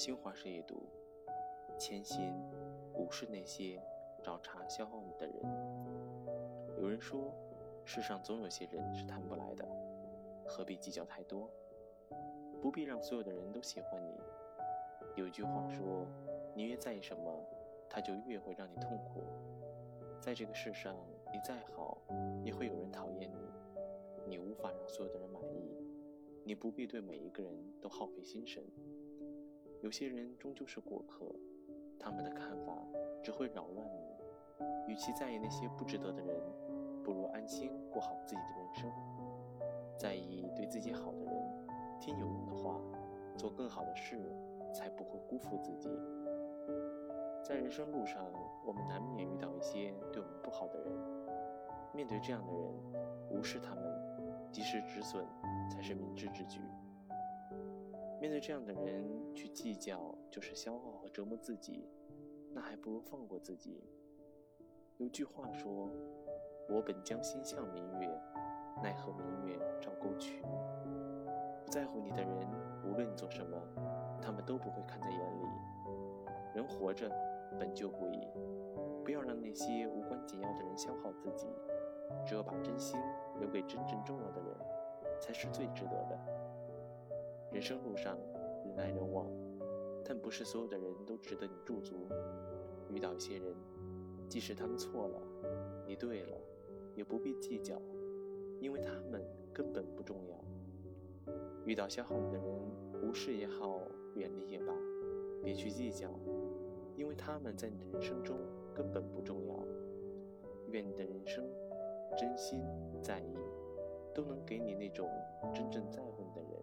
新华社阅读：谦心，无视那些找茬消耗你的人。有人说，世上总有些人是谈不来的，何必计较太多？不必让所有的人都喜欢你。有一句话说，你越在意什么，他就越会让你痛苦。在这个世上，你再好，也会有人讨厌你。你无法让所有的人满意，你不必对每一个人都耗费心神。有些人终究是过客，他们的看法只会扰乱你。与其在意那些不值得的人，不如安心过好自己的人生。在意对自己好的人，听有用的话，做更好的事，才不会辜负自己。在人生路上，我们难免遇到一些对我们不好的人。面对这样的人，无视他们，及时止损，才是明智之举。面对这样的人去计较，就是消耗和折磨自己，那还不如放过自己。有句话说：“我本将心向明月，奈何明月照沟渠。”不在乎你的人，无论做什么，他们都不会看在眼里。人活着本就不易，不要让那些无关紧要的人消耗自己，只有把真心留给真正重要的人，才是最值得的。人生路上，人来人往，但不是所有的人都值得你驻足。遇到一些人，即使他们错了，你对了，也不必计较，因为他们根本不重要。遇到消耗你的人，无视也好，远离也罢，别去计较，因为他们在你的人生中根本不重要。愿你的人生，真心在意，都能给你那种真正在乎你的人。